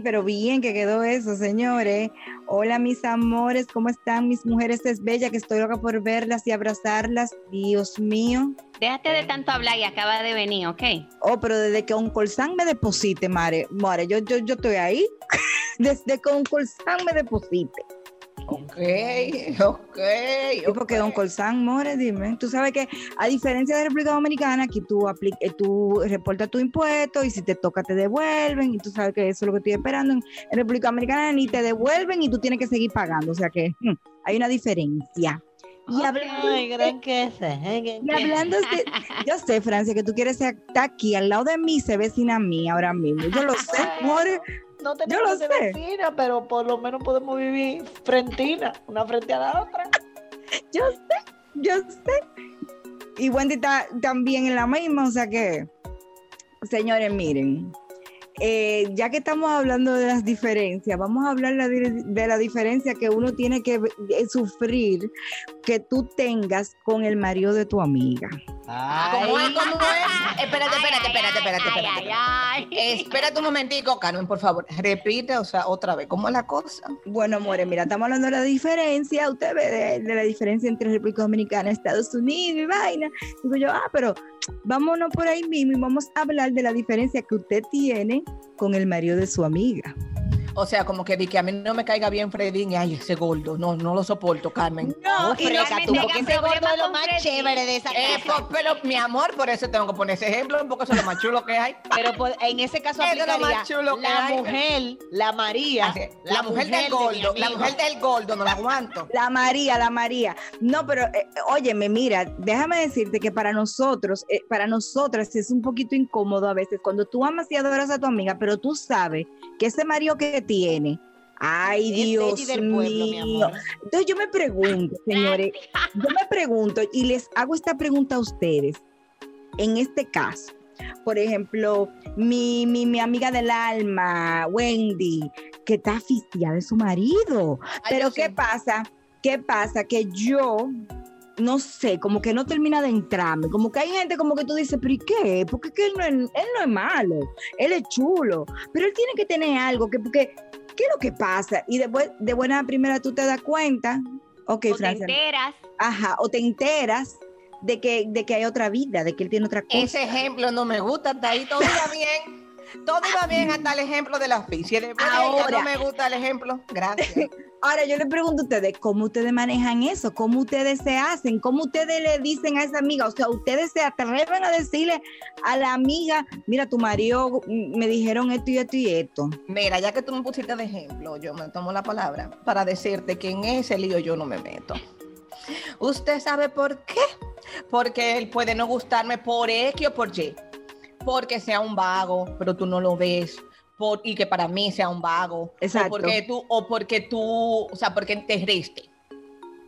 Pero bien que quedó eso, señores. Hola, mis amores, ¿cómo están? Mis mujeres es bella, que estoy loca por verlas y abrazarlas. Dios mío. Déjate de tanto hablar y acaba de venir, ¿ok? Oh, pero desde que un colsán me deposite, Mare, Mare, yo, yo, yo estoy ahí. desde que un colsán me deposite. Ok, ok. ¿Y por qué Don Colsán, More? Dime. Tú sabes que, a diferencia de República Dominicana, aquí tú, eh, tú reportas tu impuesto y si te toca te devuelven. Y tú sabes que eso es lo que estoy esperando. En, República Dominicana ni te devuelven y tú tienes que seguir pagando. O sea que hmm, hay una diferencia. Y hablando, gran y hablando de, yo sé, Francia, que tú quieres estar aquí al lado de mí, se vecina mía ahora mismo. Yo lo sé, More no tenemos que vecina, pero por lo menos podemos vivir frentina, una frente a la otra. Yo sé, yo sé. Y Wendy está también en la misma, o sea que, señores, miren, eh, ya que estamos hablando de las diferencias, vamos a hablar de, la diferencia que uno tiene que eh, sufrir que tú tengas con el marido de tu amiga. ¿Cómo es? ¿Cómo es? Espérate, espérate, espérate, espérate, espérate. Espérate un momentico, Carmen, por favor. Repite, o sea, otra vez, ¿cómo es la cosa? Bueno, More, mira, estamos hablando de la diferencia, usted ve de, la diferencia entre República Dominicana, Estados Unidos y vaina. Digo yo, ah, pero vámonos por ahí mismo y vamos a hablar de la diferencia que usted tiene con el marido de su amiga. O sea, como que di que a mí no me caiga bien Freddy y ay, ese gordo. No, no lo soporto, Carmen. No, y tú, porque ese gordo es lo más chévere de esa eh, casa. pero, mi amor, por eso tengo que poner ese ejemplo, porque eso es lo más chulo que hay. Pero en ese caso aplicaría la mujer, la María. la, mujer, del gordo, la mujer del gordo, no la aguanto. La María, la María. No, pero eh, óyeme, mira, déjame decirte que para nosotros, eh, para nosotras es un poquito incómodo a veces cuando tú amas y adoras a tu amiga, pero tú sabes que ese marido que tiene. Ay, Dios mío. Entonces yo me pregunto, señores, yo me pregunto y les hago esta pregunta a ustedes. En este caso, por ejemplo, mi, mi, amiga del alma, Wendy, que está asfixiada de su marido. Pero ¿qué pasa? ¿Qué pasa? Que yo no sé, como que no termina de entrarme, como que hay gente como que tú dices, pero ¿y qué? Porque él no, es, él no es malo, él es chulo, pero él tiene que tener algo, que porque, ¿qué es lo que pasa? Y después, de buena primera tú te das cuenta, ok, o te enteras. Ajá, o te enteras de que, de que hay otra vida, de que él tiene otra cosa. Ese ejemplo no me gusta, está ahí todo bien. Todo iba bien hasta el ejemplo de la oficia. Después Ahora, no me gusta el ejemplo. Gracias. Ahora yo le pregunto a ustedes, ¿cómo ustedes manejan eso? ¿Cómo ustedes se hacen? ¿Cómo ustedes le dicen a esa amiga? O sea, ustedes se atreven a decirle a la amiga, mira, tu marido me dijeron esto y esto y esto. Mira, ya que tú me pusiste de ejemplo, yo me tomo la palabra para decirte que en ese lío yo no me meto. ¿Usted sabe por qué? Porque él puede no gustarme por X o por Y. Porque sea un vago, pero tú no lo ves y que para mí sea un vago. Exacto. O porque tú, o porque tú, o sea, porque te reste.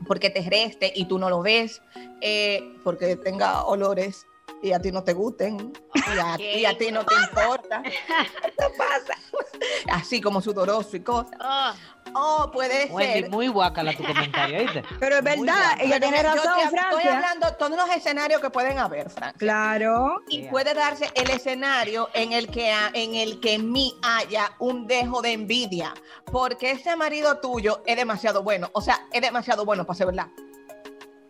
Porque te reste y tú no lo ves, eh, porque tenga olores y a ti no te gusten y a, y a ti no te importa. Eso pasa. Así como sudoroso y cosas. Oh, O puede Wendy, ser. muy guacala tu comentario, ¿oíste? Pero es verdad, ella tiene yo razón, te- Estoy hablando todos los escenarios que pueden haber, Francia. Claro. Y Yeah. puede darse el escenario en el que en el que en mí haya un dejo de envidia, porque ese marido tuyo es demasiado bueno, o sea, es demasiado bueno para ser verdad.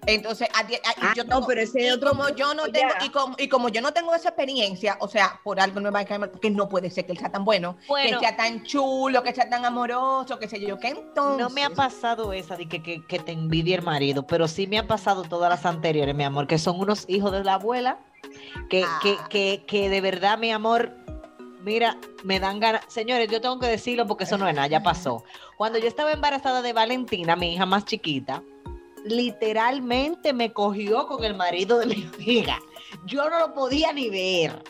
Entonces, a a- Ah, yo no, tengo- pero ese y es otro como yo no tengo y como, y como yo no tengo esa experiencia, o sea, por algo no me va a caer porque no puede ser que él sea tan bueno, Bueno. que sea tan chulo, que sea tan amoroso, que sé yo, que entonces No me ha pasado esa de que, que, que te envidie el marido, pero sí me ha pasado todas las anteriores, mi amor, que son unos hijos de la abuela, que, que, Ah. que, que de verdad, mi amor, mira, me dan ganas. Señores, yo tengo que decirlo porque eso no es nada, ya pasó. Cuando yo estaba embarazada de Valentina, mi hija más chiquita, literalmente me cogió con el marido de mi amiga. Yo no lo podía ni ver.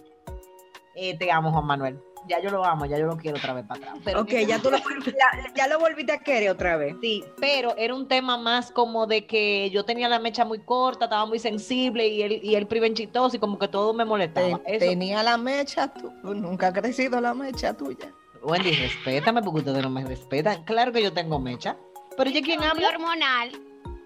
Eh, te amo, Juan Manuel. Ya yo lo amo, ya yo lo quiero otra vez para atrás. Pero Ok, ya tú lo, ya, ya lo volviste a querer otra vez. Sí, pero era un tema más como de que yo tenía la mecha muy corta, estaba muy sensible y él, y él privenchitoso y como que todo me molestaba. te- Eso, tenía la mecha, tú, nunca ha crecido la mecha tuya. Wendy, respétame porque ustedes no me respetan. Claro que yo tengo mecha. Pero oye, ¿quién habla? hormonal.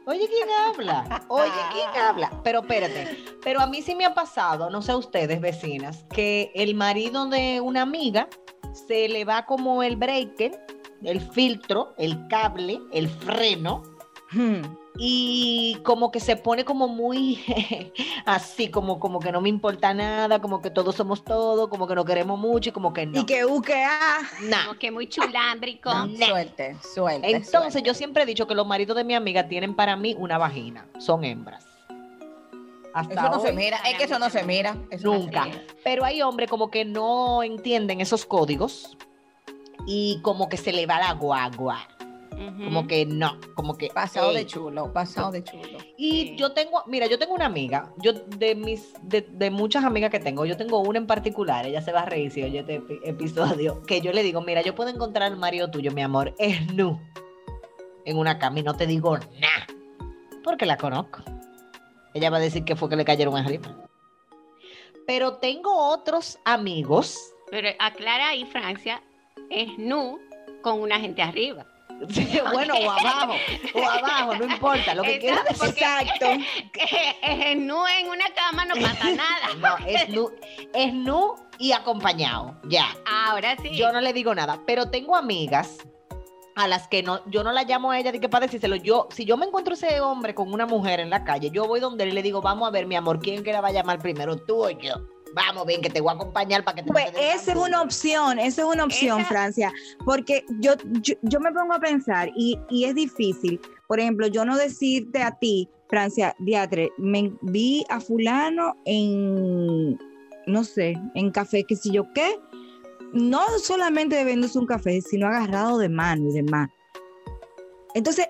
Oye, ¿quién habla? Oye, ¿quién habla? Pero espérate, pero a mí sí me ha pasado, no sé ustedes, vecinas, que el marido de una amiga se le va como el breaker, el filtro, el cable, el freno. Y como que se pone como muy así, como, como que no me importa nada, como que todos somos todos, como que nos queremos mucho y como que no. Y que U, que A. Nah. Como que muy chulámbrico. No, suerte, suerte. Entonces suerte. yo siempre he dicho que los maridos de mi amiga tienen para mí una vagina, son hembras. Hasta Eso no se mira, es que eso no se mira. eso no se Nunca. mira. Pero hay hombres como que no entienden esos códigos y como que se le va la guagua. Como que no, como que Pasado de chulo, pasado de chulo. Y yo tengo, mira, yo tengo una amiga, yo de mis, de, de muchas amigas que tengo, yo tengo una en particular, ella se va a reír si oye este epi- episodio, que yo le digo, mira, yo puedo encontrar al marido tuyo, mi amor, es nu, en una cama y no te digo nada, porque la conozco. Ella va a decir que fue que le cayeron arriba. Pero tengo otros amigos, Pero aclara ahí, Francia, es nu con una gente arriba. Bueno, o abajo, o abajo, no importa, lo que Exacto, porque- Exacto. Es nu en una cama no pasa nada. No, es nu, es nu y acompañado, ya. Ahora sí. Yo no le digo nada, pero tengo amigas a las que no, yo no la llamo a ella de que para decírselo. Yo, si yo me encuentro ese hombre con una mujer en la calle, yo voy donde él y le digo, vamos a ver, mi amor, ¿quién que la va a llamar primero, tú o yo? Vamos, bien, que te voy a acompañar para que te Pues esa es una duro". opción, esa es una opción, Esa- Francia, porque yo, yo, yo me pongo a pensar y, y es difícil, por ejemplo, yo no decirte a ti, Francia, diatre, me vi a fulano en, no sé, en café, qué sé yo qué, no solamente bebiéndose un café, sino agarrado de mano y demás. Entonces,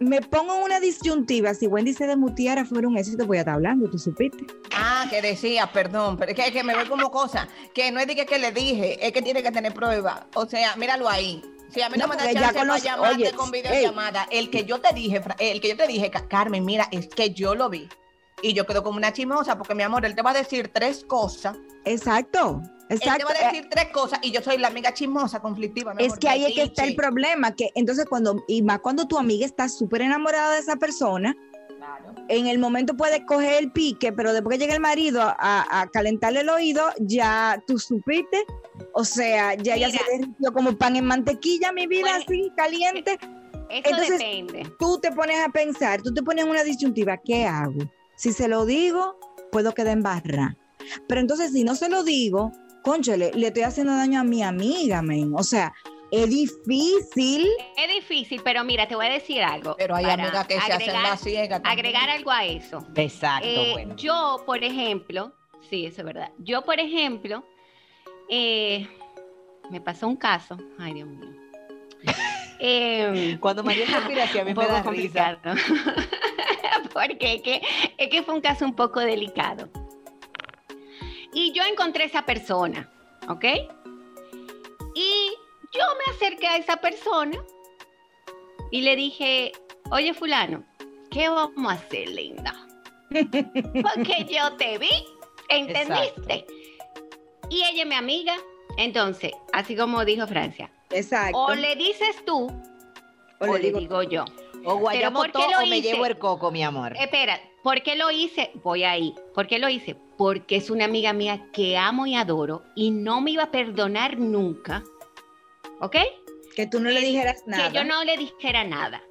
me pongo en una disyuntiva, si Wendy se desmutiara fuera un éxito, voy a estar hablando, tú supiste. Ah, que decía, perdón, pero es que, que me voy como cosa, que no es de que, que le dije, es que tiene que tener prueba. O sea, míralo ahí. Si a mí no, No, me da chance para conoce- llamarte oye, con videollamada, el que yo te dije, el que yo te dije, Ca- Carmen, mira, es que yo lo vi. Y yo quedo como una chimosa, porque mi amor, él te va a decir tres cosas. Exacto, Él exacto. te va a decir tres cosas y yo soy la amiga chismosa, conflictiva. mi Es amor, que ahí es que está el problema, que entonces cuando, y más cuando tu amiga está súper enamorada de esa persona, Claro. en el momento puede coger el pique, pero después que llega el marido a, calentarle el oído, ya tú supiste, o sea, ya ya se derritió como pan en mantequilla, mi vida, Pues, así, caliente. Eso entonces- depende. Tú te pones a pensar, tú te pones una disyuntiva, ¿qué hago? Si se lo digo, puedo quedar en barra. Pero entonces, si no se lo digo, conchale, le estoy haciendo daño a mi amiga, men. O sea, es difícil. Es difícil, pero mira, te voy a decir algo. Pero hay amigas que se hacen agregar- la ciega. también. Agregar algo a eso. Exacto, Eh, bueno. Yo, por ejemplo, sí, eso es verdad. Yo, por ejemplo, eh, me pasó un caso. Ay, Dios mío. Em, Cuando María se mira así, a mí me da risa. Porque es que, es que fue un caso un poco delicado. Y yo encontré esa persona, ¿ok? Y yo me acerqué a esa persona y le dije, oye fulano, ¿qué vamos a hacer, linda? Porque yo te vi ¿Entendiste? Y ella es mi amiga. Entonces, así como dijo Francia, Exacto. o le dices tú O o, le le digo- yo. O guayamos ¿por qué todo o me llevo el coco, mi amor. Espera, ¿por qué lo hice? Voy ahí. ¿Por qué lo hice? Porque es una amiga mía que amo y adoro y no me iba a perdonar nunca. ¿Ok? Que tú no le dijeras nada. Que yo no le dijera nada.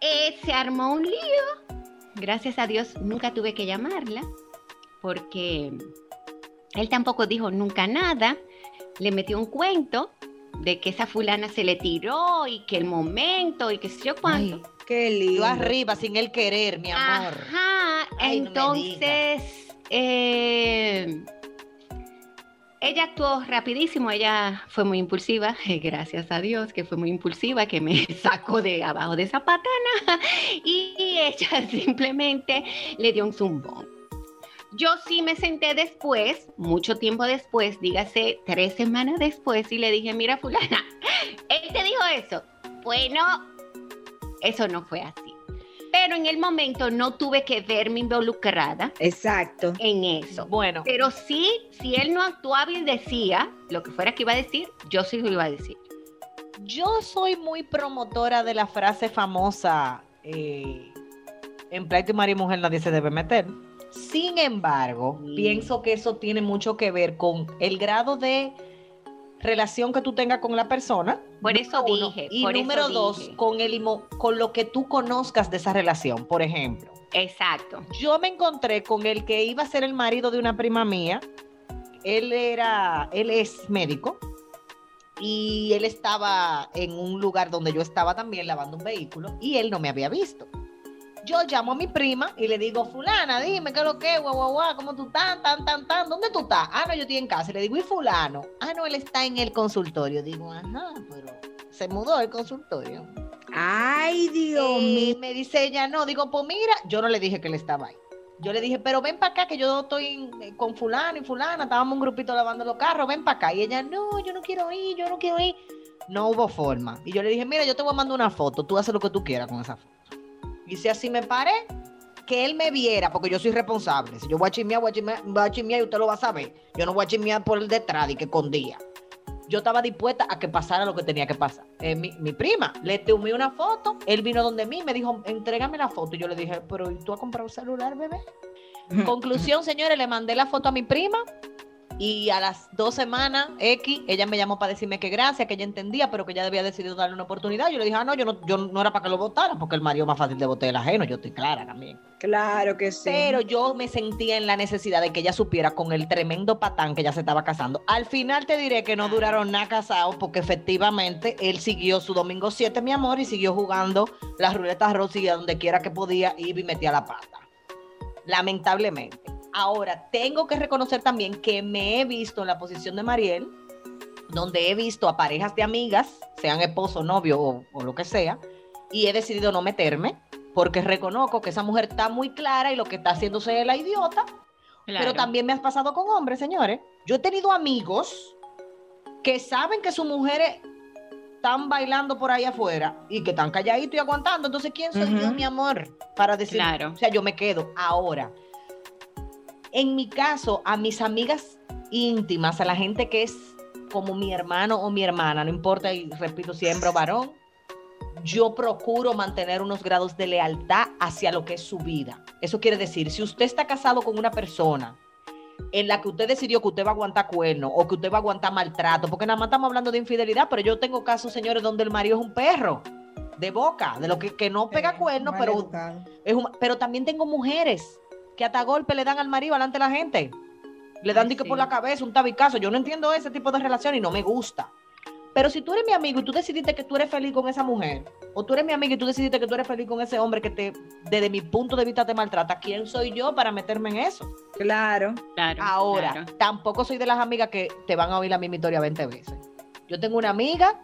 Eh, se armó un lío. Gracias a Dios nunca tuve que llamarla porque él tampoco dijo nunca nada. Le metió un cuento de que esa fulana se le tiró y que el momento y que sé yo cuánto. Ay, Qué lindo. yo arriba sin él querer, mi amor. Ajá, Entonces eh, ella actuó rapidísimo, ella fue muy impulsiva, gracias a Dios que fue muy impulsiva, que me sacó de abajo de esa patana y ella simplemente le dio un zumbón. Yo sí me senté después, mucho tiempo después, dígase tres semanas después, y le dije, mira fulana, él te dijo eso. Bueno, eso no fue así. Pero en el momento no tuve que verme involucrada Exacto. en eso. Bueno, Pero sí, si él no actuaba y decía lo que fuera que iba a decir, yo sí lo iba a decir. yo soy muy promotora de la frase famosa, eh, en pleito y marido y mujer nadie se debe meter. Sin embargo, Mm. pienso que eso tiene mucho que ver con el grado de relación que tú tengas con la persona. Por eso uno. dije, Y por eso número dos, dije. con, el, con lo que tú conozcas de esa relación. Por ejemplo, Exacto. yo me encontré con el que iba a ser el marido de una prima mía. Él era, él es médico y él estaba en un lugar donde yo estaba también lavando un vehículo y él no me había visto. Yo llamo a mi prima y le digo, fulana, dime qué es lo que, es, guau, guau, guau, cómo tú estás, tan, tan, tan, ¿dónde tú estás? Ah, no, yo estoy en casa. Y le digo, ¿y fulano? Ah, no, él está en el consultorio. Digo, ajá, pero se mudó el consultorio. Ay, Dios mío. me dice ella, no, digo, pues mira, yo no le dije que él estaba ahí. Yo le dije, pero ven para acá, que yo estoy eh, con fulano y fulana, estábamos un grupito lavando los carros, ven para acá. Y ella, no, yo no quiero ir, yo no quiero ir. No hubo forma. Y yo le dije, mira, yo te voy a mandar una foto, tú haces lo que tú quieras con esa foto. Y si así me paré, que él me viera, porque yo soy responsable. Si yo voy a chismear, voy a chismear, voy a chismear y usted lo va a saber. Yo no voy a chismear por el detrás y que escondía. Yo estaba dispuesta a que pasara lo que tenía que pasar. Eh, mi, mi prima le tomé una foto, él vino donde mí, me dijo, entrégame la foto. Y yo le dije, pero ¿y tú has comprado un celular, bebé? Conclusión, señores, le mandé la foto a mi prima y a las dos semanas, X, ella me llamó para decirme que gracias, que ella entendía, pero que ella había decidido darle una oportunidad. Yo le dije, ah, no, yo no, yo no era para que lo votara, porque el marido es más fácil de votar el ajeno, yo estoy clara también. Claro que sí. Pero yo me sentía en la necesidad de que ella supiera con el tremendo patán que ella se estaba casando. Al final te diré que no duraron nada casados porque efectivamente él siguió su domingo 7, mi amor, y siguió jugando las ruletas a donde quiera que podía ir y metía la pata. Lamentablemente. Ahora, tengo que reconocer también que me he visto en la posición de Mariel, donde he visto a parejas de amigas, sean esposo, novio o, o lo que sea, y he decidido no meterme porque reconozco que esa mujer está muy clara y lo que está haciéndose es la idiota, pero también me has pasado con hombres, señores. Yo he tenido amigos que saben que sus mujeres están bailando por ahí afuera y que están calladitos y aguantando. Entonces, ¿quién soy yo, mi amor? Para decir, Claro. o sea, yo me quedo. Ahora, en mi caso, a mis amigas íntimas, a la gente que es como mi hermano o mi hermana, no importa, y repito, siempre varón, yo procuro mantener unos grados de lealtad hacia lo que es su vida. Eso quiere decir, si usted está casado con una persona en la que usted decidió que usted va a aguantar cuerno o que usted va a aguantar maltrato, porque nada más estamos hablando de infidelidad, pero yo tengo casos, señores, donde el marido es un perro de boca, de lo que, que no pega cuerno, pero, es un- pero también tengo mujeres que hasta golpe le dan al marido delante de la gente. Le dan Ay, dique sí. por la cabeza, un tabicazo. Yo no entiendo ese tipo de relación y no me gusta. Pero si tú eres mi amigo y tú decidiste que tú eres feliz con esa mujer, o tú eres mi amigo y tú decidiste que tú eres feliz con ese hombre que te, desde mi punto de vista te maltrata, ¿quién soy yo para meterme en eso? Claro. Claro, Ahora, claro. tampoco soy de las amigas que te van a oír la misma historia 20 veces. Yo tengo una amiga,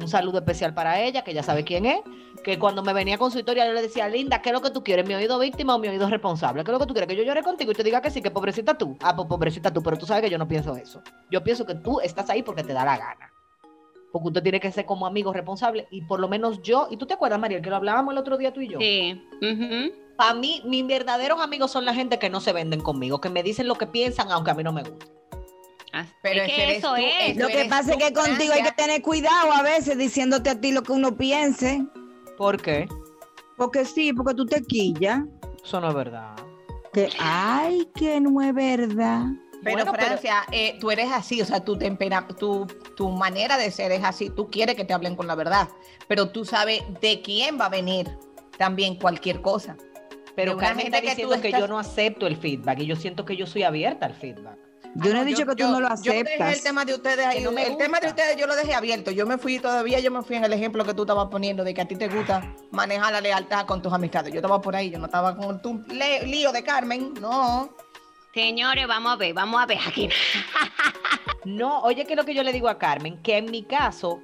un saludo especial para ella, que ya sabe quién es, que cuando me venía con su historia yo le decía, Linda, ¿qué es lo que tú quieres? ¿Mi oído víctima o mi oído responsable? ¿Qué es lo que tú quieres? ¿Que yo llore contigo y te diga que sí, que pobrecita tú? Ah, pues pobrecita tú, pero tú sabes que yo no pienso eso. Yo pienso que tú estás ahí porque te da la gana. Porque usted tiene que ser como amigo responsable y por lo menos yo, y tú te acuerdas, Mariel, que lo hablábamos el otro día tú y yo. Sí. ujú. para mí, mis verdaderos amigos son la gente que no se venden conmigo, que me dicen lo que piensan, aunque a mí no me guste. Ah, Pero es ese que eres eso tú, es. Lo que pasa es que contigo hay que tener cuidado a veces diciéndote a ti lo que uno piense. ¿Por qué? Porque sí, porque tú te quillas. Eso no es verdad. Que, ay, que no es verdad. Pero Bueno, pero- Francia, eh, tú eres así, o sea, tu, tempera, tu, tu manera de ser es así, tú quieres que te hablen con la verdad, pero tú sabes de quién va a venir también cualquier cosa. Pero Carmen está que diciendo que estás- yo no acepto el feedback y yo siento que yo soy abierta al feedback. Yo Ah, no he dicho que tú no lo Yo dejé aceptas. el tema de ustedes ahí, Que no me el tema de ustedes yo lo dejé abierto, yo me fui todavía, yo me fui en el ejemplo que tú estabas poniendo de que a ti te gusta manejar la lealtad con tus amistades. Yo estaba por ahí, yo no estaba con tu lío de Carmen, no. Señores, vamos a ver, vamos a ver aquí. No, oye, que es lo que yo le digo a Carmen, que en mi caso,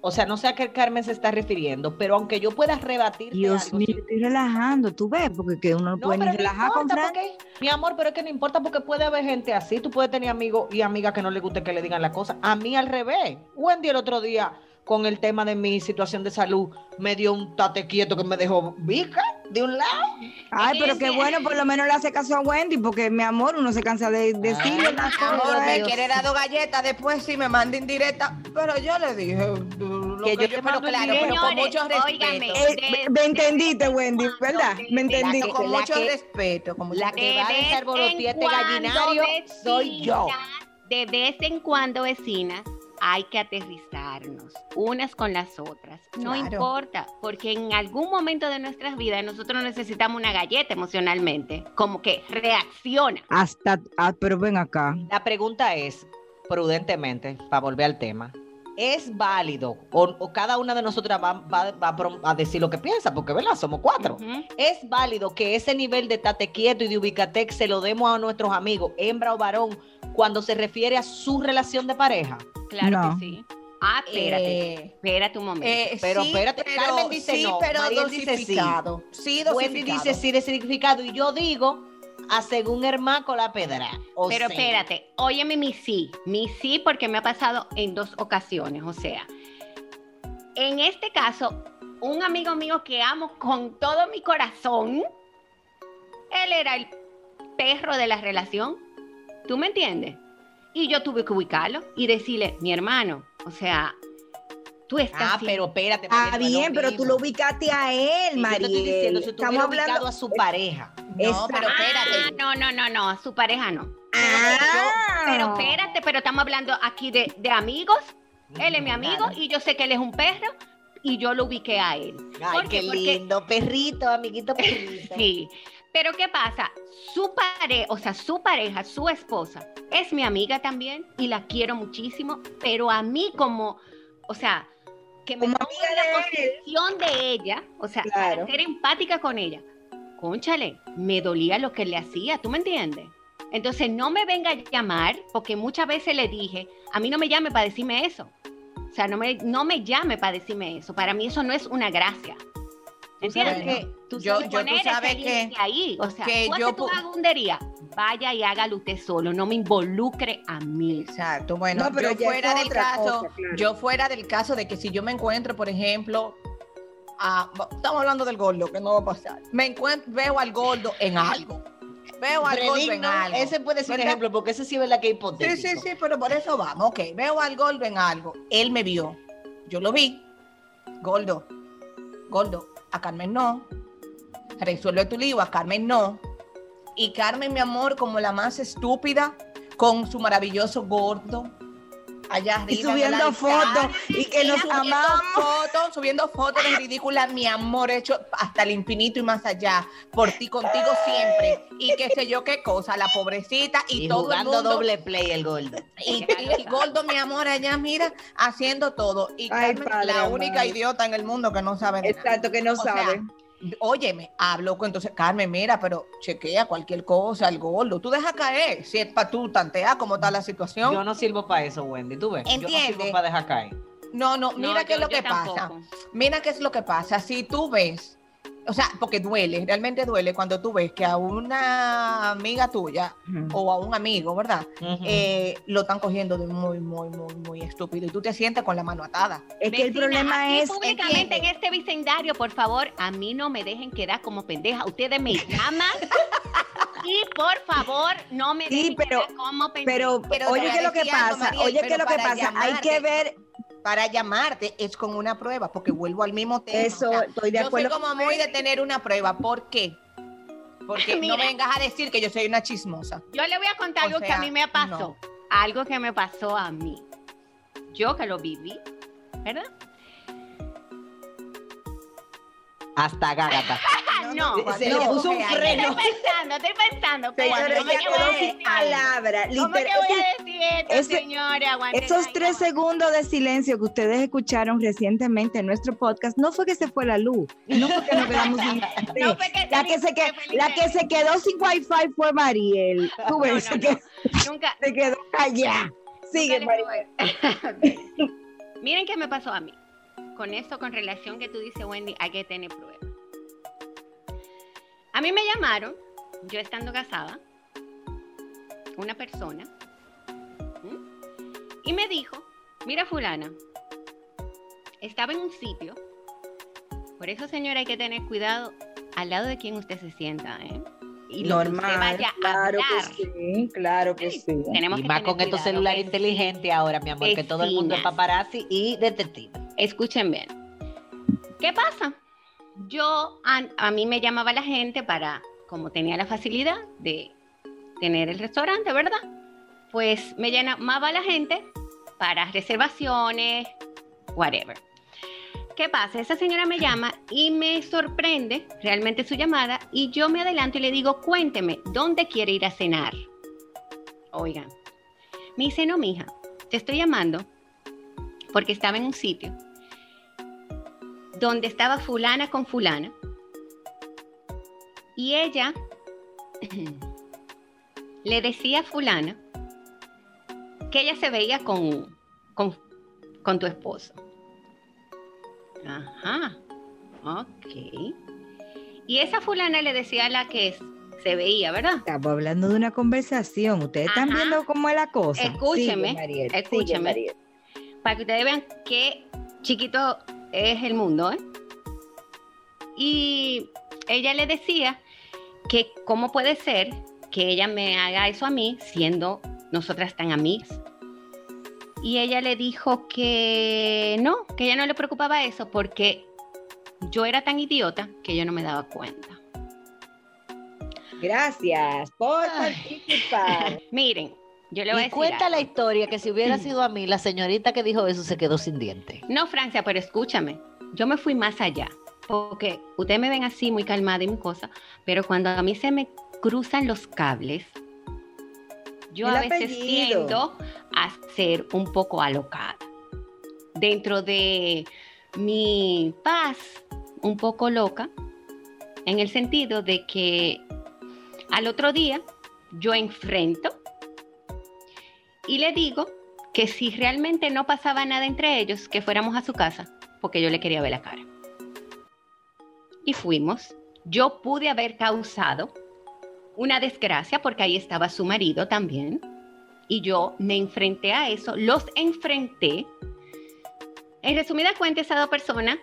o sea, no sé a qué Carmen se está refiriendo, pero aunque yo pueda rebatir Dios mío, estoy relajando, tú ves, porque que uno no, puede ni relajar importa, porque, mi amor, pero es que no importa porque puede haber gente así. Tú puedes tener amigos y amigas que no les guste que le digan la cosa. A mí al revés. Wendy el otro día, con el tema de mi situación de salud, me dio un tate quieto que me dejó vica de un lado. Ay, pero qué que- bueno, por lo menos le hace caso a Wendy, porque mi amor, uno se cansa de decirle las Amor, cosas. me quiere dar dos galletas, después sí me manda indirecta, pero yo le dije lo Que que, yo yo, te pero mando claro, pero con mucho respeto. óigame. Eh, me entendiste, Wendy, ¿verdad? Me entendiste. con la mucho que- respeto, con mucho la que va a desarbolotear este gallinario soy yo. De vez en cuando, vecinas, hay que aterrizarnos unas con las otras. No Claro. importa, porque en algún momento de nuestras vidas nosotros necesitamos una galleta emocionalmente, como que reacciona. Hasta, ah, pero ven acá. La pregunta es, prudentemente, para volver al tema, ¿es válido o, o cada una de nosotras va, va- va a decir lo que piensa? Porque, ¿verdad? Somos cuatro. ¿Es válido que ese nivel de tate quieto y de ubicatec se lo demos a nuestros amigos, hembra o varón, cuando se refiere a su relación de pareja? Claro No. que sí. Ah, espérate, Eh, espérate un momento. eh, Pero sí, espérate, pero- Carmen dice sí, no, pero Mariel dice sí. dosificado. Sí, Wendy dosificado. dice sí de significado y yo digo a según Hermaco la pedra. O Pero sea, espérate, óyeme mi sí, mi sí porque me ha pasado en dos ocasiones, o sea, en este caso, un amigo mío que amo con todo mi corazón, él era el perro de la relación, ¿tú me entiendes? Y yo tuve que ubicarlo y decirle, mi hermano, o sea, tú estás... Ah, pero espérate. Ah, bien, pero tú lo ubicaste a él, Y yo te estoy Mariel. diciendo, si tú Estamos hablando. ubicado a su pareja. No, pero Ah, espérate. no, no, no, no, a su pareja no. Ah. Pero espérate, pero estamos hablando aquí de, de amigos. Él es mi amigo Claro. y yo sé que él es un perro y yo lo ubiqué a él. Ay, ¿Por qué qué? Porque- lindo, perrito, amiguito perrito. Sí. Pero ¿qué pasa? Su pareja, o sea, su pareja, su esposa, es mi amiga también y la quiero muchísimo, pero a mí como, o sea, que me amiga en la posición de ella, o sea, Claro. para ser empática con ella. Conchale, me dolía lo que le hacía, ¿tú me entiendes? Entonces no me venga a llamar, porque muchas veces le dije, a mí no me llame para decirme eso. O sea, no me, no me llame para decirme eso. Para mí eso no es una gracia. Tú sabes ¿Entiendes? que, tú yo- sabes- yo- poner tú sabes ese que- ahí. O sea, que tú yo haces tu vaya y hágalo usted solo, no me involucre a mí. Exacto, bueno, No, pero yo fuera del caso, cosa, claro. yo fuera del caso de que si yo me encuentro, por ejemplo, a- estamos hablando del gordo, que no va a pasar. Me encuentro, veo al gordo en algo. Veo al gordo en algo. ese puede ser un ejemplo, porque ese sí es verdad que es Sí, hipotético. sí, sí, pero por eso vamos. Ok, veo al gordo en algo. Él me vio. Yo lo vi. Gordo, gordo, a Carmen no. Resuelve tu lío, a Carmen no. Y Carmen, mi amor, como la más estúpida, con su maravilloso gordo. Allá arriba. Y subiendo fotos y que nos subiendo amamos. fotos, subiendo fotos de ridícula, mi amor, hecho hasta el infinito y más allá, por ti, contigo siempre, y qué sé yo qué cosa, la pobrecita y, Y, todo jugando el mundo. doble play el gordo. Y, y el gordo, mi amor, allá, mira, haciendo todo. Y Ay, Carmen, padre la única idiota en el mundo que no sabe nada. Exacto, que no O sea, sabe. Óyeme, hablo con entonces, Carmen, mira, pero chequea cualquier cosa, el gordo. Tú deja caer, si es para tú tantear cómo está la situación. Yo no sirvo para eso, Wendy, tú ves. Yo no Entiende. sirvo para dejar caer. No, no, No, mira qué yo- es lo que pasa. Mira qué es lo que pasa. Si tú ves, o sea, porque duele, realmente duele cuando tú ves que a una amiga tuya o a un amigo, ¿verdad? Eh, lo están cogiendo de muy, muy, muy, muy estúpido y tú te sientes con la mano atada. Es que el problema aquí es. públicamente en este vecindario, por favor, a mí no me dejen quedar como pendeja. Ustedes me llaman y por favor no me Sí, dejen pero- quedar como pendeja. Pero, Pero oye, te ¿qué es lo que pasa? Oye, ¿qué es lo que pasa? Hay que ver Para llamarte es con una prueba, porque vuelvo al mismo tema. eso. o sea, estoy de yo soy acuerdo. como muy de tener una prueba. ¿Por qué? Porque no vengas a decir que yo soy una chismosa. Yo le voy a contar O algo que a mí me pasó. no. Algo que me pasó a mí. Yo que lo viví, ¿verdad? Hasta Gágata. no, se no, le puso un freno. Estoy pensando, estoy pensando. Señores, espérate, ¿cómo quedó decir sin esto? palabra. ¿Cómo que voy a decir esto, ese- señora? Aguante Esos tres segundos de silencio que ustedes escucharon recientemente en nuestro podcast no fue que se fue la luz, no fue que nos quedamos sin No fue que la que se quedó, la que se quedó sin wifi fue Mariel. Tú ves, No, no, se, no. quedó, Nunca, se quedó callada. Sigue, Mariel. Miren qué me pasó a mí. Con esto, con relación que tú dices, Wendy, hay que tener pruebas. A mí me llamaron, yo estando casada, una persona, y me dijo, mira fulana, estaba en un sitio, por eso señora hay que tener cuidado al lado de quien usted se sienta, ¿eh? Y Normal, vaya a claro hablar, que sí, claro que Sí. sí. tenemos Y que más tener con estos celulares inteligentes ahora, mi amor, que todo el mundo es paparazzi y detective. Escuchen bien. ¿Qué pasa? Yo, a, mí me llamaba la gente para, como tenía la facilidad de tener el restaurante, ¿verdad? Pues me llamaba la gente para reservaciones, whatever. ¿Qué pasa? Esa señora me llama y me sorprende realmente su llamada y yo me adelanto y le digo, cuénteme, ¿dónde quiere ir a cenar? Oigan, me dice, no, mija, te estoy llamando porque estaba en un sitio donde estaba fulana con fulana y ella le decía a fulana que ella se veía con, con, con tu esposo. Ajá, ok. Y esa fulana le decía a la que se veía, ¿verdad? Estamos hablando de una conversación. Ustedes están viendo cómo es la cosa. Escúcheme, Sigue, Mariel, sigue, escúcheme. Mariel. para que ustedes vean qué chiquito es el mundo, ¿eh? Y ella le decía que cómo puede ser que ella me haga eso a mí siendo nosotras tan amigas. Y ella le dijo que no, que ella no le preocupaba eso porque yo era tan idiota que yo no me daba cuenta. Gracias por participar. Miren, yo le voy a Y decir cuenta algo. la historia que si hubiera sido a mí, la señorita que dijo eso se quedó sin diente. No, Francia, pero escúchame, yo me fui más allá, porque ustedes me ven así muy calmada y mi cosa, pero cuando a mí se me cruzan los cables, yo El a veces apellido. tiendo a ser un poco alocada. Dentro de mi paz, un poco loca, en el sentido de que al otro día yo enfrento y le digo que si realmente no pasaba nada entre ellos, que fuéramos a su casa, porque yo le quería ver la cara. Y fuimos. Yo pude haber causado una desgracia porque ahí estaba su marido también. Y yo me enfrenté a eso, los enfrenté. En resumida cuenta, esas dos personas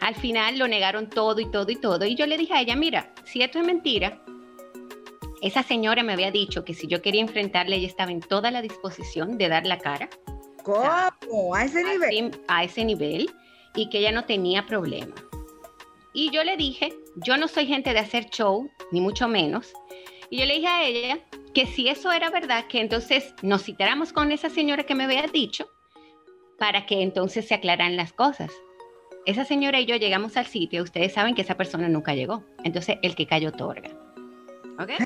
al final lo negaron todo y todo y todo. Y yo le dije a ella, mira, si esto es mentira, esa señora me había dicho que si yo quería enfrentarle, ella estaba en toda la disposición de dar la cara ¿Cómo? A ese nivel. a ese nivel y que ella no tenía problema. Y yo le dije, yo no soy gente de hacer show, ni mucho menos. Y yo le dije a ella que si eso era verdad, que entonces nos citáramos con esa señora que me había dicho para que entonces se aclararan las cosas. Esa señora y yo llegamos al sitio, ustedes saben que esa persona nunca llegó. Entonces, el que cayó otorga. ¿Ok?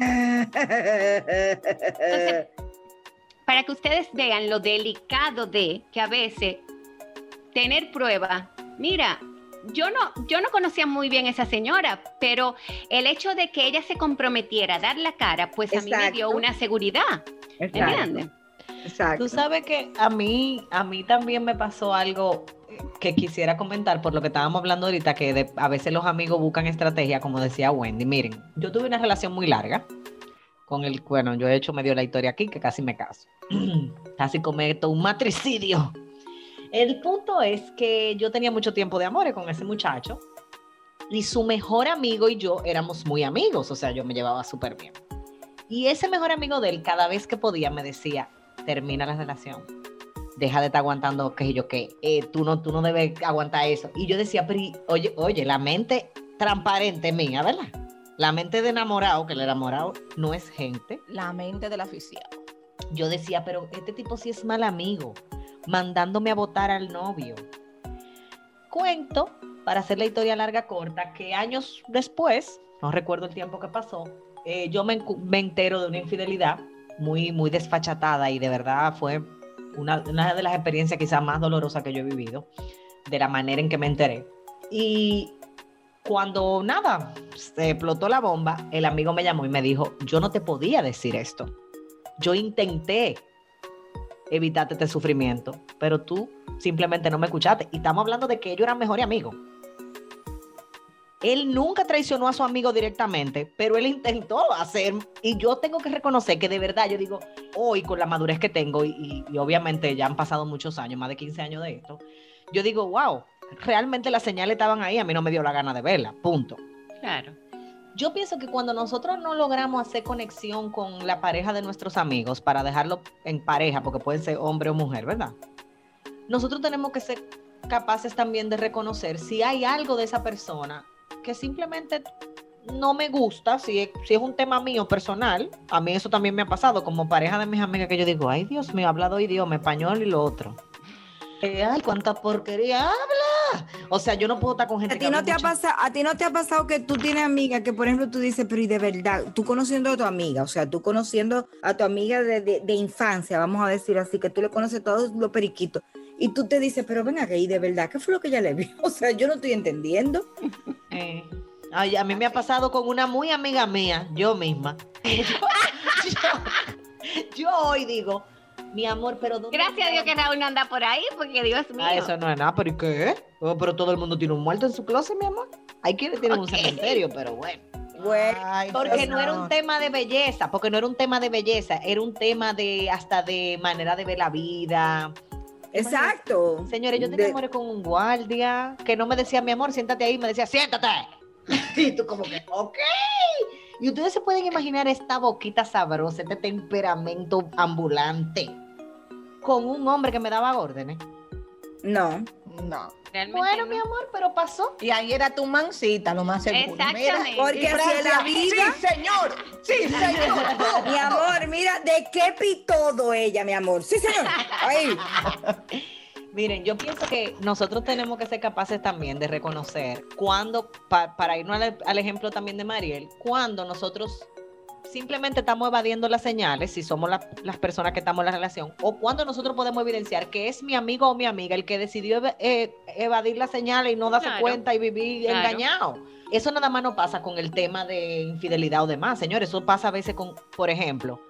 Entonces, para que ustedes vean lo delicado de que a veces tener prueba, mira, yo no, yo no conocía muy bien a esa señora, pero el hecho de que ella se comprometiera a dar la cara, pues a mí me dio una seguridad, Exacto. Exacto. Tú sabes que a mí, a mí también me pasó algo eh, que quisiera comentar por lo que estábamos hablando ahorita, que a veces los amigos buscan estrategia, como decía Wendy. Miren, yo tuve una relación muy larga con el, bueno, yo he hecho medio la historia aquí, que casi me caso. casi cometo un matricidio. El punto es que yo tenía mucho tiempo de amores con ese muchacho y su mejor amigo y yo éramos muy amigos, o sea, yo me llevaba súper bien. Y ese mejor amigo de él, cada vez que podía, me decía, termina la relación. Deja de estar aguantando que yo que tú no tú no debes aguantar eso. Y yo decía, pero oye, oye, la mente transparente mía, ¿verdad? La mente de enamorado, que el enamorado no es gente. La mente del aficiado. Yo decía, pero este tipo sí es mal amigo, mandándome a votar al novio. Cuento, para hacer la historia larga corta, que años después, no recuerdo el tiempo que pasó, eh, yo me, me entero de una infidelidad muy, muy desfachatada y de verdad fue una, una de las experiencias quizás más dolorosas que yo he vivido, de la manera en que me enteré. Y cuando nada, se explotó la bomba, el amigo me llamó y me dijo, yo no te podía decir esto. Yo intenté evitarte este sufrimiento, pero tú simplemente no me escuchaste. Y estamos hablando de que ellos eran mejores amigos. Él nunca traicionó a su amigo directamente, pero él intentó hacer, y yo tengo que reconocer que de verdad, yo digo, hoy con la madurez que tengo, y, obviamente ya han pasado muchos años, más de 15 años de esto, yo digo, wow, realmente las señales estaban ahí, a mí no me dio la gana de verla, punto. Claro. Yo pienso que cuando nosotros no logramos hacer conexión con la pareja de nuestros amigos para dejarlo en pareja, porque pueden ser hombre o mujer, ¿verdad? Nosotros tenemos que ser capaces también de reconocer si hay algo de esa persona que simplemente no me gusta, si es, si es un tema mío personal, a mí eso también me ha pasado como pareja de mis amigas que yo digo, ay Dios mío, ha hablado idioma español y lo otro. Eh, ay, cuánta porquería habla. O sea, yo no puedo estar con gente A ti, no te ha mucho. pasado, a ti no te ha pasado que tú tienes amigas que, por ejemplo, tú dices, pero y de verdad, tú conociendo a tu amiga, o sea, tú conociendo a tu amiga de, de- de infancia, vamos a decir así, que tú le conoces todos los periquitos, y tú te dices, pero ven acá, y de verdad, ¿qué fue lo que ella le vio? O sea, yo no estoy entendiendo. Eh, ay, a mí me ha pasado con una muy amiga mía, yo misma. Yo, yo- yo hoy digo, mi amor, pero ¿dónde Gracias a Dios que? Raúl no anda por ahí, porque Dios mío. Ah, eso no es nada, pero ¿y qué? Oh, pero todo el mundo tiene un muerto en su closet, mi amor. Hay quienes tienen un Ok. cementerio, pero bueno. Bueno, Ay, Porque no era un tema de belleza, porque no era un tema de belleza, era un tema de hasta de manera de ver la vida. Exacto. Señores, yo tenía De- amores con un guardia que no me decía, mi amor, siéntate ahí, me decía, siéntate. Y tú como que, ok. Y ustedes se pueden imaginar esta boquita sabrosa, este temperamento ambulante, con un hombre que me daba órdenes. No. No. Realmente Bueno, no. mi amor, pero pasó. Y ahí era tu mancita, lo más seguro. Exactamente. Mira, Porque es la vida. Sí, señor. Sí, señor. Mi amor, mira, ¿de qué todo ella, mi amor? Sí, señor. Ahí. Miren, yo pienso que nosotros tenemos que ser capaces también de reconocer cuando, pa- para irnos al, al ejemplo también de Mariel, cuando nosotros simplemente estamos evadiendo las señales, si somos la- las personas que estamos en la relación, o cuando nosotros podemos evidenciar que es mi amigo o mi amiga el que decidió eh, evadir las señales y no darse Claro. cuenta y vivir Claro. engañado. Eso nada más no pasa con el tema de infidelidad o demás, señores. Eso pasa a veces con, por ejemplo,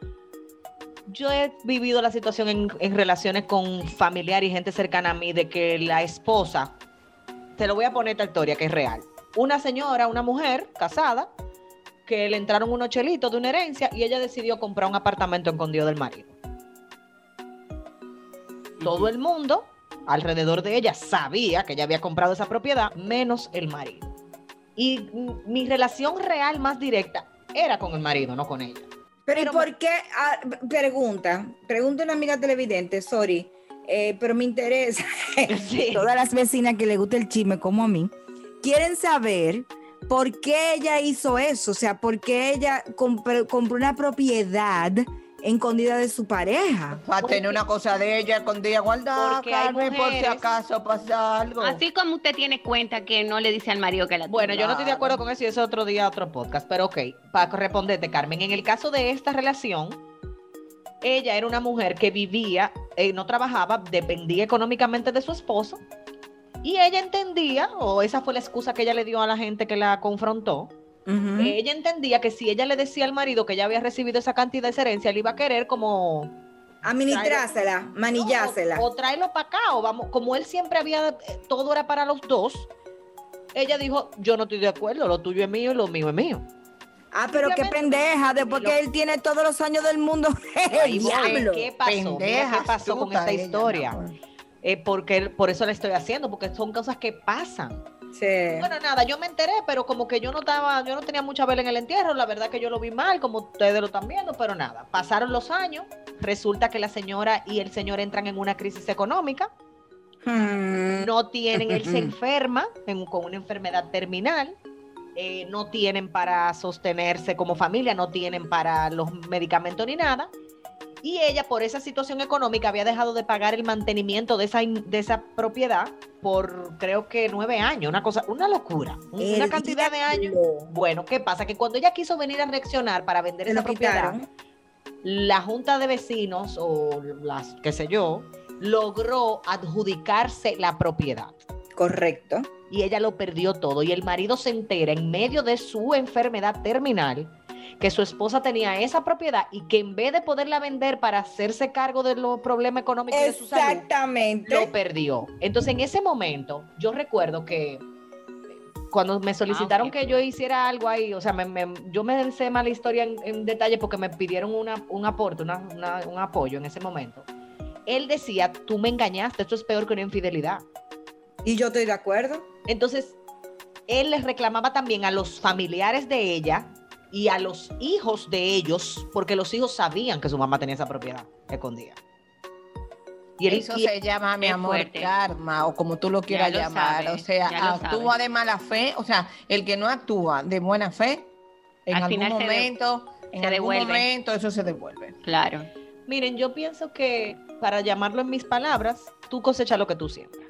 yo he vivido la situación en, en relaciones con familiares y gente cercana a mí de que la esposa, te lo voy a poner esta historia que es real. Una señora, una mujer casada, que le entraron unos chelitos de una herencia y ella decidió comprar un apartamento escondido del marido. Todo el mundo alrededor de ella sabía que ella había comprado esa propiedad, menos el marido. Y mi relación real más directa era con el marido, no con ella. Pero, ¿y por qué? Ah, pregunta, pregunta una amiga televidente, sorry, eh, pero me interesa. Sí. Todas las vecinas que le gusta el chisme, como a mí, quieren saber por qué ella hizo eso, o sea, por qué ella compró, compró una propiedad escondida de su pareja. Para tener una cosa de ella escondida guardada, Porque Carmen, por si acaso pasa algo. Así como usted tiene cuenta que no le dice al marido que la Bueno, yo no estoy de acuerdo con eso y eso es otro día, otro podcast, pero ok, para responderte, Carmen, en el caso de esta relación, ella era una mujer que vivía, eh, no trabajaba, dependía económicamente de su esposo y ella entendía, o esa fue la excusa que ella le dio a la gente que la confrontó, ella entendía que si ella le decía al marido que ella había recibido esa cantidad de herencia, él iba a querer como Administrásela, manillásela. No, o, o tráelo para acá, o vamos, como él siempre había, eh, todo era para los dos, ella dijo, yo no estoy de acuerdo, lo tuyo es mío y lo mío es mío. Ah, pero qué pendeja, después que él tiene todos los años del mundo. ¡El diablo! ¿Qué pasó? Mira Pendeja, ¿Qué pasó con esta historia? Eh, porque por eso la estoy haciendo, porque son cosas que pasan. Sí. Bueno, nada, yo me enteré, pero como que yo no estaba, yo no tenía mucha vela en el entierro, la verdad que yo lo vi mal, como ustedes lo están viendo, pero nada, pasaron los años, resulta que la señora y el señor entran en una crisis económica, Hmm. no tienen, él se enferma en- con una enfermedad terminal, eh, no tienen para sostenerse como familia, no tienen para los medicamentos ni nada. Y ella, por esa situación económica, había dejado de pagar el mantenimiento de esa, de esa propiedad por creo que nueve años, una cosa, una locura, un- una cantidad de años. Bueno, ¿qué pasa? Que cuando ella quiso venir a reaccionar para vender esa propiedad, quitaron. la junta de vecinos o las, qué sé yo, logró adjudicarse la propiedad Correcto. y ella lo perdió todo. Y el marido se entera en medio de su enfermedad terminal que su esposa tenía esa propiedad y que en vez de poderla vender para hacerse cargo de los problemas económicos de su salud, Exactamente. lo perdió. Entonces, en ese momento, yo recuerdo que cuando me solicitaron que yo hiciera algo ahí, o sea, me- me- yo me sé más la historia en, en detalle porque me pidieron una- un aporte, una- una- un apoyo en ese momento. Él decía, tú me engañaste, esto es peor que una infidelidad. Y yo estoy de acuerdo. Entonces, él les reclamaba también a los familiares de ella y a los hijos de ellos, porque los hijos sabían que su mamá tenía esa propiedad escondida. Y él, Eso y- se llama, mi amor, fuerte. karma, o como tú lo quieras lo llamar. sabe, o sea, actúa sabe. de mala fe. O sea, el que no actúa de buena fe, en Al algún se momento, en se algún devuelve. momento, eso se devuelve. Claro. Miren, yo pienso que, para llamarlo en mis palabras, tú cosechas lo que tú siembras.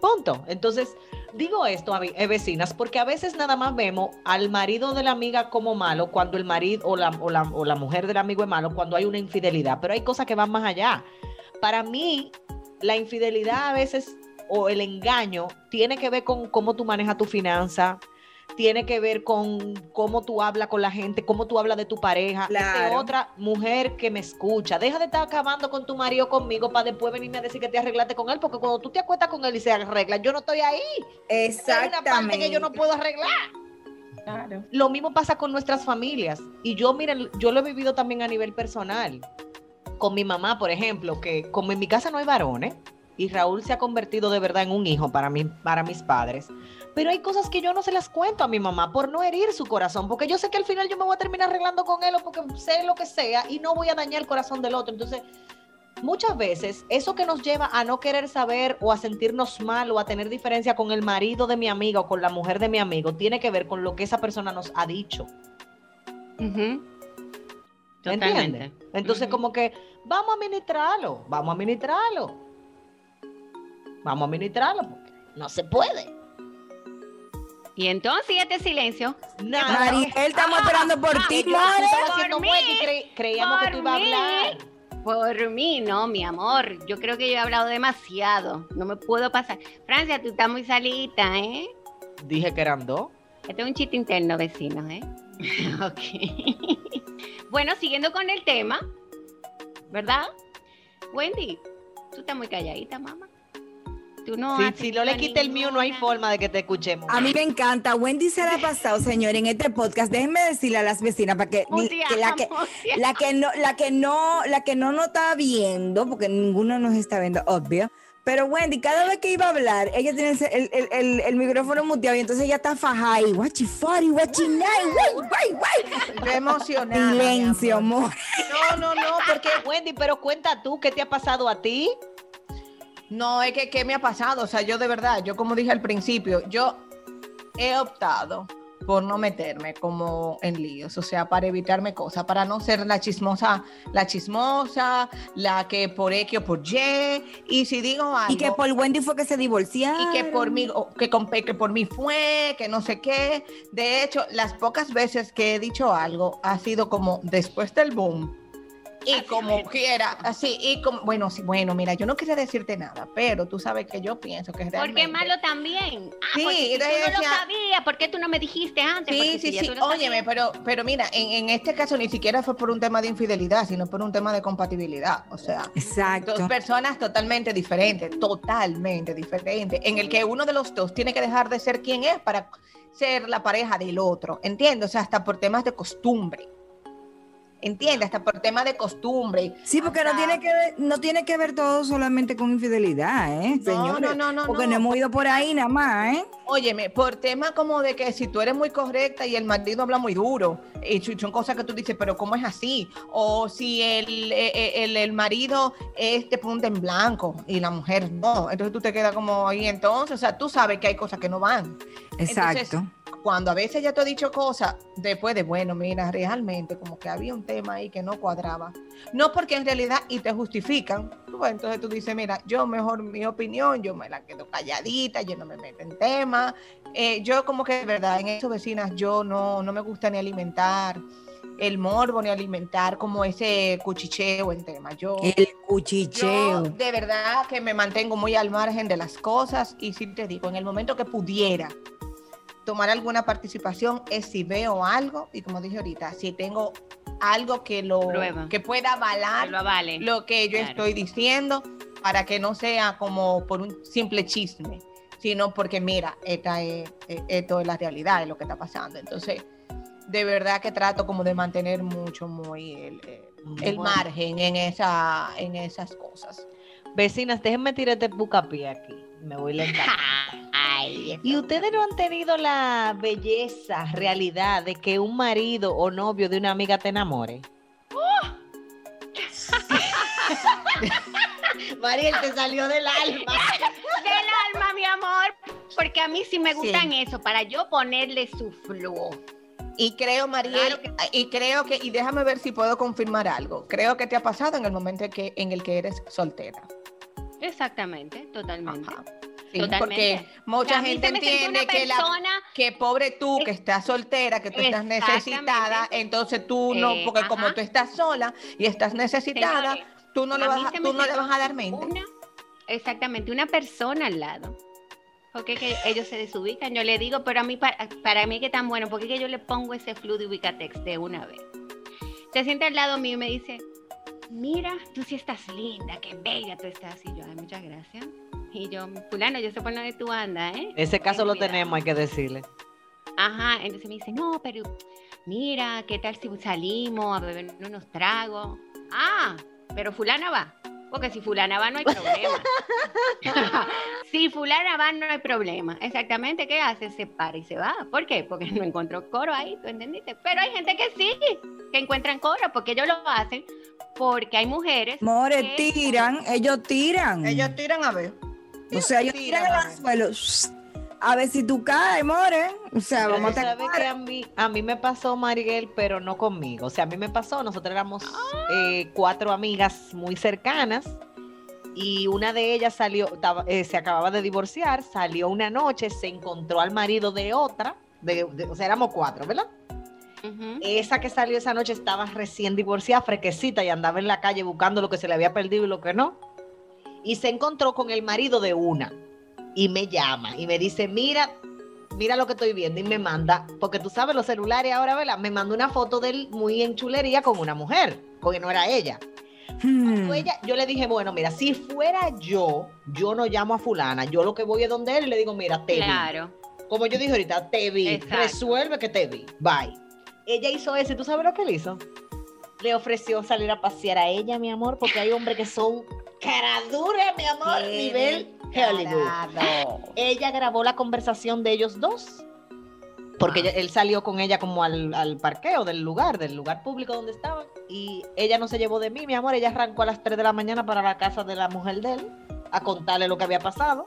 Punto. Entonces, digo esto a eh, vecinas, porque a veces nada más vemos al marido de la amiga como malo cuando el marido o la, o, la, o la mujer del amigo es malo, cuando hay una infidelidad, pero hay cosas que van más allá. Para mí, la infidelidad a veces o el engaño tiene que ver con cómo tú manejas tu finanza, tiene que ver con cómo tú hablas con la gente, cómo tú hablas de tu pareja. Claro. otra mujer que me escucha. Deja de estar acabando con tu marido conmigo para después venirme a decir que te arreglaste con él, porque cuando tú te acuestas con él y se arregla, yo no estoy ahí. Hay una parte Exactamente. que yo no puedo arreglar. Claro. Lo mismo pasa con nuestras familias. Y yo, miren, yo lo he vivido también a nivel personal. Con mi mamá, por ejemplo, que como en mi casa no hay varones, y Raúl se ha convertido de verdad en un hijo para, mí, para mis padres, pero hay cosas que yo no se las cuento a mi mamá por no herir su corazón, porque yo sé que al final yo me voy a terminar arreglando con él o porque sé lo que sea y no voy a dañar el corazón del otro. Entonces, muchas veces eso que nos lleva a no querer saber o a sentirnos mal o a tener diferencia con el marido de mi amiga o con la mujer de mi amigo tiene que ver con lo que esa persona nos ha dicho. Totalmente. Entonces, como que vamos a ministrarlo, vamos a ministrarlo. Vamos a ministrarlo, porque no se puede. Y entonces ¿y este silencio. Nada. Mariel, estamos esperando por ti, Que yo more. estaba haciendo Por mí, cre- creíamos que tú ibas a hablar. Por mí, no, mi amor. Yo creo que yo he hablado demasiado. No me puedo pasar. Francia, tú estás muy salita, ¿eh? Dije que eran dos. Este es un chiste interno, vecinos, ¿eh? ok. bueno, siguiendo con el tema, ¿verdad? Wendy, tú estás muy calladita, mamá. Tú no Si, no le quita el mío, no hay forma de que te escuchemos. A mí me encanta. Wendy se la ha pasado, señor, en este podcast. Déjenme decirle a las vecinas para que, ni- que la que la que no la que no la que no nos está viendo porque ninguno nos está viendo obvio pero Wendy cada vez que iba a hablar ella tiene el, el, el- el- micrófono muteado y entonces ella está fajada y guachi funny guachi nice guay guay guay emocionada. silencio amor. amor No, no, no, porque Wendy, pero cuenta tú, ¿qué te ha pasado a ti? No, es que ¿qué me ha pasado? O sea, yo de verdad, yo como dije al principio, yo he optado por no meterme como en líos, o sea, para evitarme cosas, para no ser la chismosa, la chismosa, la que por X o por Y, y si digo algo... y que por Wendy fue que se divorciaron y que por mí, que, con- que por mí fue, que no sé qué. De hecho, las pocas veces que he dicho algo ha sido como después del boom, Y como quiera, así, y como, bueno, sí, bueno, mira, yo no quería decirte nada, pero tú sabes que yo pienso que realmente... Porque es malo también. Ah, Sí, porque si tú no lo sabías, ¿por qué tú no me dijiste antes? Sí, Porque sí, si sí. Óyeme, pero, pero mira, en, en este caso ni siquiera fue por un tema de infidelidad, sino por un tema de compatibilidad. O sea, Exacto. dos personas totalmente diferentes, totalmente diferentes, en el que uno de los dos tiene que dejar de ser quien es para ser la pareja del otro, ¿entiendes? O sea, hasta por temas de costumbre. ¿Entiendes? Hasta por temas de costumbre. Sí, porque no tiene que ver, no tiene que ver todo solamente con infidelidad, ¿eh, No, señores? no, no, no, Porque no. no hemos ido por ahí nada más, ¿eh? Óyeme, por tema como de que si tú eres muy correcta y el marido habla muy duro, y son cosas que tú dices, pero ¿cómo es así? O si el, eh, eh, el, el marido es de punta en blanco y la mujer no, entonces tú te quedas como ahí entonces, o sea, tú sabes que hay cosas que no van. Exacto. Entonces, cuando a veces ya te he dicho cosas, después de, bueno, mira, realmente como que había un tema ahí que no cuadraba. No porque en realidad, y te justifican, ves, entonces tú dices, mira, yo mejor mi opinión, yo me la quedo calladita, yo no me meto en temas. Eh, yo como que de verdad, en eso vecinas, yo no, no me gusta ni alimentar el morbo, ni alimentar como ese cuchicheo en temas. Yo... El Yo cuchicheo. de verdad que me mantengo muy al margen de las cosas y si te digo, en el momento que pudiera tomar alguna participación es si veo algo y como dije ahorita, si tengo algo que lo Prueba. que pueda avalar Que lo avale. lo que yo Claro. estoy diciendo para que no sea como por un simple chisme, sino porque mira, esta es, eh, esto es la realidad de lo que está pasando. Entonces, de verdad que trato como de mantener mucho muy el, eh, el Bueno. margen en esa en esas cosas. Vecinas, déjenme tirar este bucapié aquí. Me voy lentamente. Ay, Y ustedes no han tenido la belleza, realidad de que un marido o novio de una amiga te enamore. Mariel, te salió del alma. del alma, mi amor. Porque a mí sí me Sí. gustan eso, para yo ponerle su flow. Y creo, Mariel, Claro y creo que, y déjame ver si puedo confirmar algo. Creo que te ha pasado en el momento en que, en el que eres soltera. Exactamente, totalmente. Ajá. Sí, Totalmente. porque mucha gente entiende que la que pobre tú que estás soltera, que tú estás necesitada, entonces tú no, Eh, porque como tú estás sola y estás necesitada, Señores, tú no le vas tú no le vas a dar mente. una, exactamente, una persona al lado. Porque que ellos se desubican. Yo le digo, pero a mí, para, para mí que tan bueno, porque que yo le pongo ese flu de Ubicatex de una vez. Se siente al lado mío y me dice, mira, tú sí estás linda, qué bella tú estás. Y yo, ay, muchas gracias. Y yo, fulano, yo sé por dónde tú andas, ¿eh? Ese caso lo Cuidado. tenemos, hay que decirle. Ajá, entonces me dice, no, pero mira, ¿qué tal si salimos a beber unos tragos? Ah, pero fulana va. Porque si fulana va no hay problema. si fulana va no hay problema. Exactamente, ¿qué hace? Se para y se va. ¿Por qué? Porque no encontró coro ahí, ¿tú entendiste? Pero hay gente que sí, que encuentran coro, porque ellos lo hacen, porque hay mujeres. More, que- tiran, ellos tiran. Ellos tiran a ver. O sea, ellos tiran tiran a al shh, A ver si tú caes, More. O sea, Pero vamos a que a mí, a mí me pasó, Mariguel, pero no conmigo. O sea, a mí me pasó, nosotros éramos eh, cuatro amigas muy cercanas y una de ellas salió, estaba- eh, se acababa de divorciar, salió una noche, se encontró al marido de otra, de- de- o sea, éramos cuatro, ¿verdad? Esa que salió esa noche estaba recién divorciada, fresquecita y andaba en la calle buscando lo que se le había perdido y lo que no. Y se encontró con el marido de una y me llama y me dice, mira, mira lo que estoy viendo y me manda, porque tú sabes los celulares ahora, ¿verdad? Me manda una foto de él muy en chulería con una mujer, porque no era ella. Hmm. Ella, yo le dije, bueno, mira, si fuera yo, yo no llamo a fulana, yo lo que voy es donde él y le digo, mira, te vi. Claro. Como yo dije ahorita, te vi, Exacto. resuelve que te vi, bye. Ella hizo eso y tú sabes lo que él hizo. Le ofreció salir a pasear a ella, mi amor, porque hay hombres que son mi amor, Qué nivel Hollywood. Ella grabó la conversación de ellos dos. Porque ella- él salió con ella como al, al parqueo del lugar, del lugar público donde estaban. Y ella no se llevó de mí, mi amor. Ella arrancó a las 3 de la mañana para la casa de la mujer de él a contarle lo que había pasado.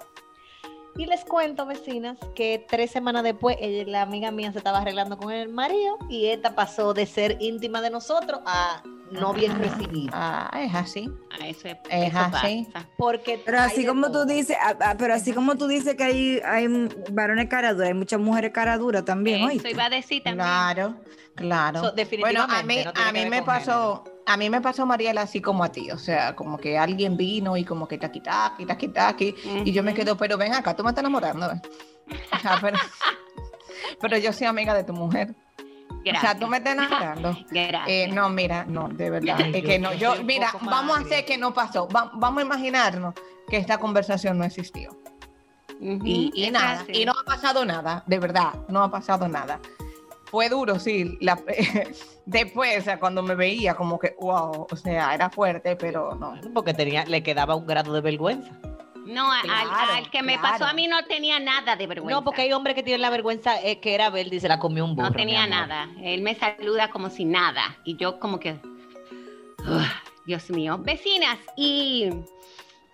Y les cuento, vecinas, que tres semanas después ella- la amiga mía se estaba arreglando con el marido y esta pasó de ser íntima de nosotros a no bien recibida. Ah, es así. Ah, eso es, Es eso así. pasa. Porque Pero así como tú todo. dices, ah, ah, pero así como tú dices que hay, hay varones caraduras, hay muchas mujeres caraduras también, Eso ¿oíste? iba a decir también. Claro, claro. So, bueno, a mí, no a mí me pasó, a mí me pasó Mariela así como a ti, o sea, como que alguien vino y como que taqui taqui, taqui taqui, y yo me quedo, pero ven acá, tú me estás enamorando. ¿eh? O sea, pero, pero yo soy amiga de tu mujer. O sea, tú me estás enamorando. Eh, no, mira, no, de verdad. Ay, es que no, yo mira, vamos a hacer que no pasó. Va- vamos a imaginarnos que esta conversación no existió. Y, nada, así. y no ha pasado nada, de verdad, no ha pasado nada. Fue duro, sí. la- después, o sea, cuando me veía, como que, wow, o sea, era fuerte, pero no. Porque tenía, le quedaba un grado de vergüenza. No, al- Claro, al, que me claro. pasó a mí no tenía nada de vergüenza. No, porque hay hombres que tienen la vergüenza eh, que era verde y se la comió un burro. No tenía nada. Él me saluda como si nada. Y yo como que... Dios mío. Vecinas, ¿y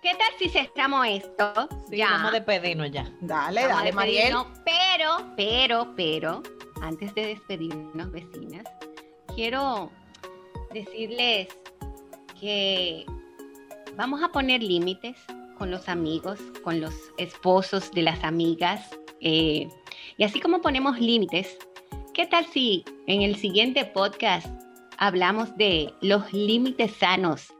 qué tal si cerramos esto? Sí, vamos a despedirnos ya. Dale, Vamos dale, Mariel. Pero, pero, pero, antes de despedirnos, vecinas, quiero decirles que vamos a poner límites con los amigos, con los esposos de las amigas. eh, y así como ponemos límites, ¿qué tal si en el siguiente podcast hablamos de los límites sanos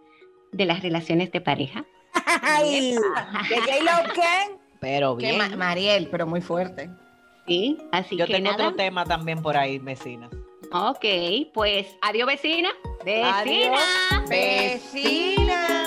de las relaciones de pareja? Ay, ¿de qué lo que? Pero bien. Ma- Mariel, pero muy fuerte. Sí, así Yo que tengo nada. otro tema también por ahí, vecina. Ok, pues adiós vecina. Adiós. Vecina. Vecina.